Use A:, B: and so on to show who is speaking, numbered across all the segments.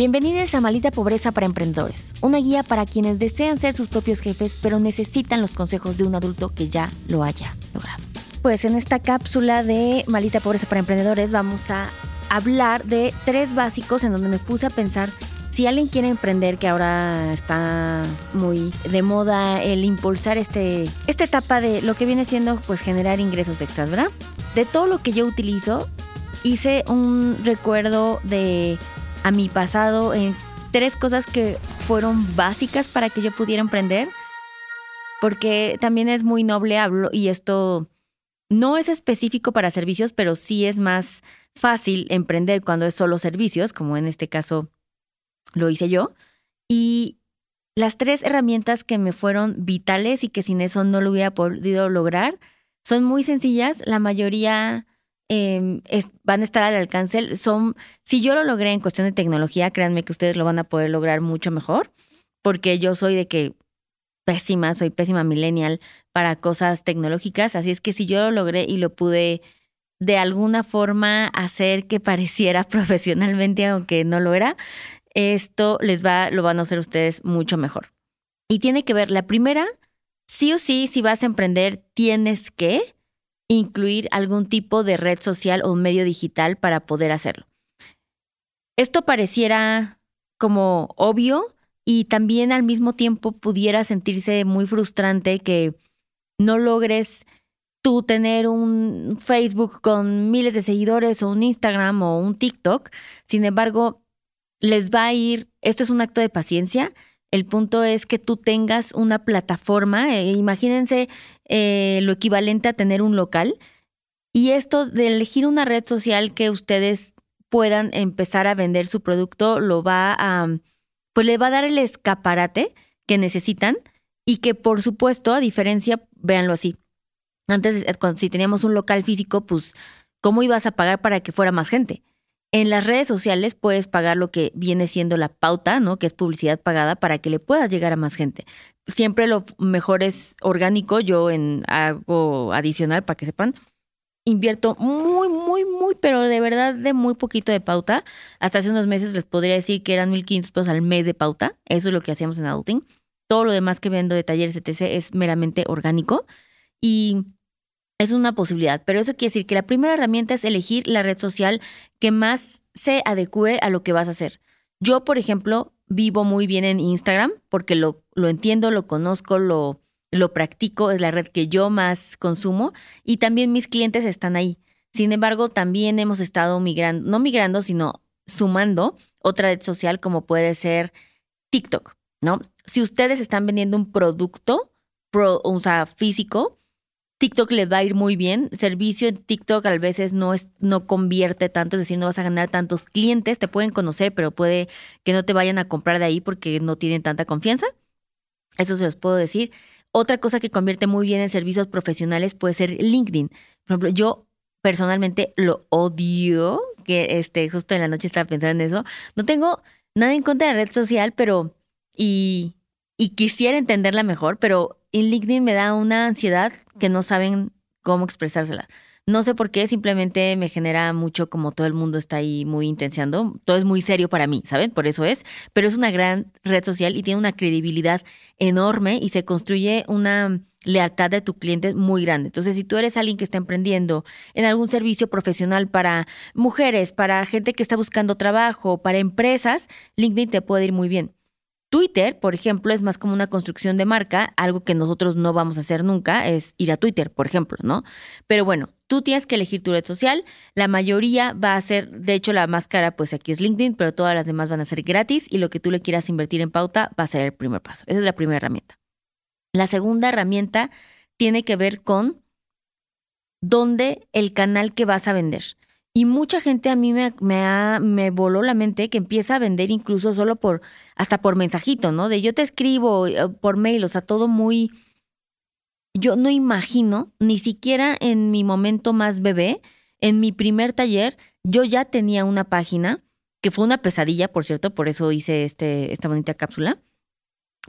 A: Bienvenidos a Malita Pobreza para Emprendedores, una guía para quienes desean ser sus propios jefes pero necesitan los consejos de un adulto que ya lo haya logrado. Pues en esta cápsula de Malita Pobreza para Emprendedores vamos a hablar de tres básicos en donde me puse a pensar si alguien quiere emprender, que ahora está muy de moda el impulsar este, esta etapa de lo que viene siendo pues generar ingresos extras, ¿verdad? De todo lo que yo utilizo, hice un recuerdo de a mi pasado en tres cosas que fueron básicas para que yo pudiera emprender, porque también es muy noble hablo y esto no es específico para servicios, pero sí es más fácil emprender cuando es solo servicios, como en este caso lo hice yo. Y las tres herramientas que me fueron vitales y que sin eso no lo hubiera podido lograr son muy sencillas. La mayoría em, van a estar al alcance. Son, si yo lo logré en cuestión de tecnología, créanme que ustedes lo van a poder lograr mucho mejor, porque yo soy de que pésima, soy pésima millennial para cosas tecnológicas. Así es que si yo lo logré y lo pude de alguna forma hacer que pareciera profesionalmente, aunque no lo era, esto les va, lo van a hacer ustedes mucho mejor. Y tiene que ver, la primera, sí o sí, si vas a emprender, tienes que incluir algún tipo de red social o medio digital para poder hacerlo. Esto pareciera como obvio y también al mismo tiempo pudiera sentirse muy frustrante que no logres tú tener un Facebook con miles de seguidores o un Instagram o un TikTok. Sin embargo, les va a ir, esto es un acto de paciencia. El punto es que tú tengas una plataforma, eh, imagínense eh, lo equivalente a tener un local. Y esto de elegir una red social que ustedes puedan empezar a vender su producto, lo va a, pues le va a dar el escaparate que necesitan y que por supuesto, a diferencia, véanlo así. Antes, eh, si teníamos un local físico, pues, ¿cómo ibas a pagar para que fuera más gente? En las redes sociales puedes pagar lo que viene siendo la pauta, ¿no? Que es publicidad pagada para que le puedas llegar a más gente. Siempre lo mejor es orgánico. Yo en algo adicional para que sepan. Invierto muy, muy, muy, pero de verdad de muy poquito de pauta. Hasta hace unos meses les podría decir que eran 1.500 pesos al mes de pauta. Eso es lo que hacíamos en Adulting. Todo lo demás que vendo de talleres etc. es meramente orgánico. Y es una posibilidad, pero eso quiere decir que la primera herramienta es elegir la red social que más se adecue a lo que vas a hacer. Yo, por ejemplo, vivo muy bien en Instagram porque lo, lo entiendo, lo conozco, lo, lo practico, es la red que yo más consumo y también mis clientes están ahí. Sin embargo, también hemos estado migrando, no migrando, sino sumando otra red social como puede ser TikTok, ¿no? Si ustedes están vendiendo un producto, o sea, físico, TikTok les va a ir muy bien. Servicio en TikTok a veces no, es, no convierte tanto, es decir, no vas a ganar tantos clientes. Te pueden conocer, pero puede que no te vayan a comprar de ahí porque no tienen tanta confianza. Eso se los puedo decir. Otra cosa que convierte muy bien en servicios profesionales puede ser LinkedIn. Por ejemplo, yo personalmente lo odio, que este, justo en la noche estaba pensando en eso. No tengo nada en contra de la red social, pero y, y quisiera entenderla mejor, pero en LinkedIn me da una ansiedad que no saben cómo expresársela. No sé por qué, simplemente me genera mucho como todo el mundo está ahí muy intensiando. Todo es muy serio para mí, ¿saben? Por eso es. Pero es una gran red social y tiene una credibilidad enorme y se construye una lealtad de tu cliente muy grande. Entonces, si tú eres alguien que está emprendiendo en algún servicio profesional para mujeres, para gente que está buscando trabajo, para empresas, LinkedIn te puede ir muy bien. Twitter, por ejemplo, es más como una construcción de marca, algo que nosotros no vamos a hacer nunca, es ir a Twitter, por ejemplo, ¿no? Pero bueno, tú tienes que elegir tu red social, la mayoría va a ser, de hecho la más cara pues aquí es LinkedIn, pero todas las demás van a ser gratis y lo que tú le quieras invertir en pauta va a ser el primer paso. Esa es la primera herramienta. La segunda herramienta tiene que ver con dónde el canal que vas a vender. Y mucha gente a mí me, me, me voló la mente que empieza a vender incluso solo por, hasta por mensajito, ¿no? De yo te escribo eh, por mail, o sea, todo muy... Yo no imagino, ni siquiera en mi momento más bebé, en mi primer taller, yo ya tenía una página, que fue una pesadilla, por cierto, por eso hice este, esta bonita cápsula,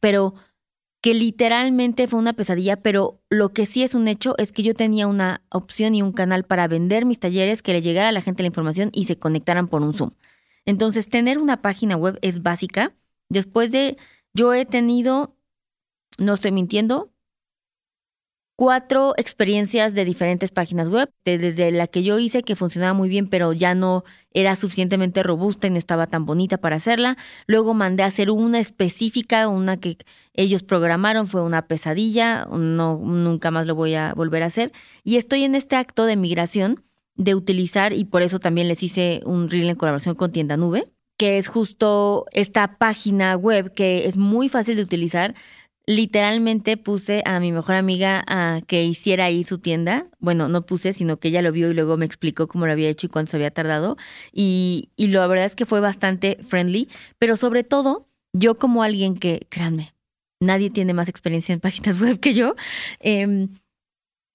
A: pero que literalmente fue una pesadilla, pero lo que sí es un hecho es que yo tenía una opción y un canal para vender mis talleres, que le llegara a la gente la información y se conectaran por un Zoom. Entonces, tener una página web es básica. Después de, yo he tenido, no estoy mintiendo, cuatro experiencias de diferentes páginas web, desde la que yo hice que funcionaba muy bien, pero ya no era suficientemente robusta y no estaba tan bonita para hacerla. Luego mandé a hacer una específica, una que ellos programaron, fue una pesadilla, no, nunca más lo voy a volver a hacer. Y estoy en este acto de migración de utilizar, y por eso también les hice un reel en colaboración con Tienda Nube, que es justo esta página web que es muy fácil de utilizar literalmente puse a mi mejor amiga a que hiciera ahí su tienda. Bueno, no puse, sino que ella lo vio y luego me explicó cómo lo había hecho y cuánto se había tardado. Y, y la verdad es que fue bastante friendly, pero sobre todo, yo como alguien que, créanme, nadie tiene más experiencia en páginas web que yo, em,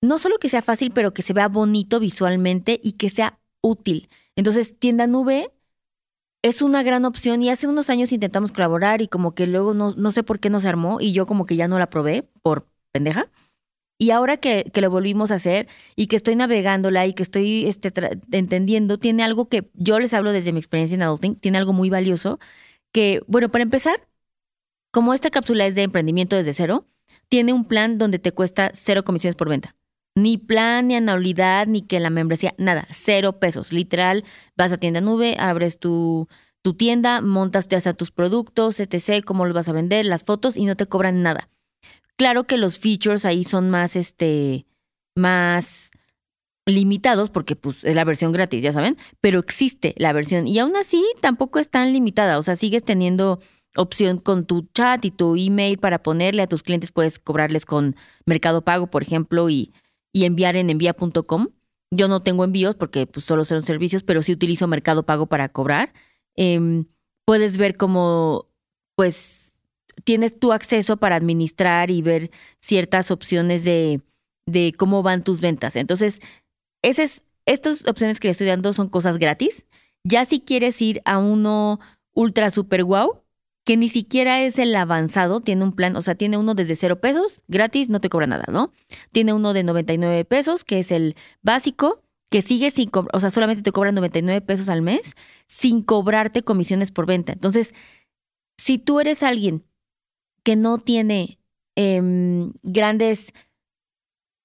A: no solo que sea fácil, pero que se vea bonito visualmente y que sea útil. Entonces, tienda nube es una gran opción y hace unos años intentamos colaborar y como que luego no, no sé por qué no se armó y yo como que ya no la probé por pendeja. Y ahora que, que lo volvimos a hacer y que estoy navegándola y que estoy este, entendiendo, tiene algo que yo les hablo desde mi experiencia en adulting, tiene algo muy valioso que, bueno, para empezar, como esta cápsula es de emprendimiento desde cero, tiene un plan donde te cuesta cero comisiones por venta. Ni plan, ni anualidad, ni que la membresía, nada, cero pesos. Literal, vas a tienda nube, abres tu, tu tienda, montas ya sea tus productos, etc., cómo los vas a vender, las fotos y no te cobran nada. Claro que los features ahí son más, este, más limitados porque pues es la versión gratis, ya saben, pero existe la versión y aún así tampoco es tan limitada, o sea, sigues teniendo opción con tu chat y tu email para ponerle a tus clientes, puedes cobrarles con Mercado Pago, por ejemplo, y y enviar en envía.com. Yo no tengo envíos porque pues, solo son servicios, pero sí utilizo Mercado Pago para cobrar. Em, puedes ver cómo, pues, tienes tu acceso para administrar y ver ciertas opciones de, de cómo van tus ventas. Entonces, esas, estas opciones que le estoy dando son cosas gratis. Ya si quieres ir a uno ultra super wow, que ni siquiera es el avanzado, tiene un plan, o sea, tiene uno desde cero pesos, gratis, no te cobra nada, ¿no? Tiene uno de 99 pesos, que es el básico, que sigue sin, o sea, solamente te cobran 99 pesos al mes, sin cobrarte comisiones por venta. Entonces, si tú eres alguien que no tiene em, grandes,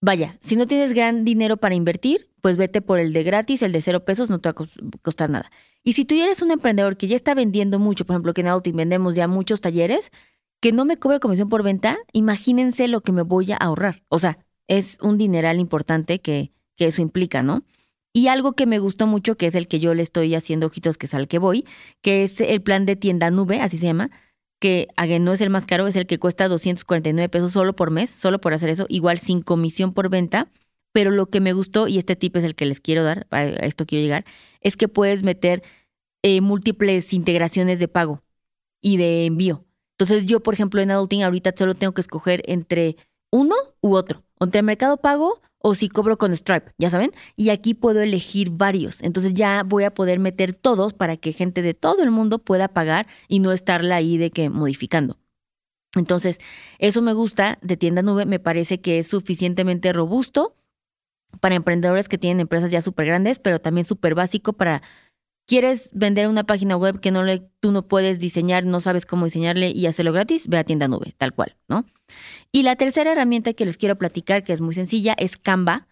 A: vaya, si no tienes gran dinero para invertir, pues vete por el de gratis, el de cero pesos, no te va a costar nada. Y si tú eres un emprendedor que ya está vendiendo mucho, por ejemplo, que en Outing vendemos ya muchos talleres, que no me cobre comisión por venta, imagínense lo que me voy a ahorrar. O sea, es un dineral importante que, que eso implica, ¿no? Y algo que me gustó mucho, que es el que yo le estoy haciendo ojitos, que es al que voy, que es el plan de tienda nube, así se llama, que no es el más caro, es el que cuesta 249 pesos solo por mes, solo por hacer eso, igual sin comisión por venta. Pero lo que me gustó, y este tip es el que les quiero dar, a esto quiero llegar, es que puedes meter eh, múltiples integraciones de pago y de envío. Entonces yo, por ejemplo, en Adulting ahorita solo tengo que escoger entre uno u otro, entre Mercado Pago o si cobro con Stripe, ya saben. Y aquí puedo elegir varios. Entonces ya voy a poder meter todos para que gente de todo el mundo pueda pagar y no estarla ahí de que modificando. Entonces, eso me gusta de tienda nube, me parece que es suficientemente robusto para emprendedores que tienen empresas ya súper grandes, pero también súper básico para quieres vender una página web que no le, tú no puedes diseñar, no sabes cómo diseñarle y hacerlo gratis, ve a tienda nube, tal cual, ¿no? Y la tercera herramienta que les quiero platicar, que es muy sencilla, es Canva.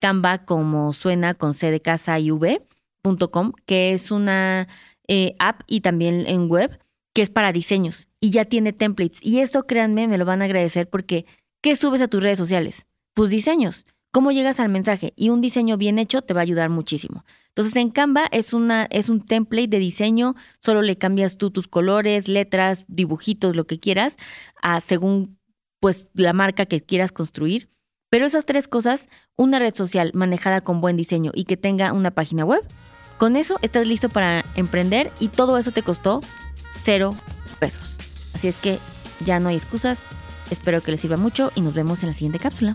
A: Canva, como suena con C de casa y que es una eh, app y también en web, que es para diseños y ya tiene templates. Y eso, créanme, me lo van a agradecer porque ¿qué subes a tus redes sociales? Pues diseños cómo llegas al mensaje y un diseño bien hecho te va a ayudar muchísimo. Entonces en Canva es, una, es un template de diseño, solo le cambias tú tus colores, letras, dibujitos, lo que quieras, según pues la marca que quieras construir. Pero esas tres cosas, una red social manejada con buen diseño y que tenga una página web, con eso estás listo para emprender y todo eso te costó cero pesos. Así es que ya no hay excusas, espero que les sirva mucho y nos vemos en la siguiente cápsula.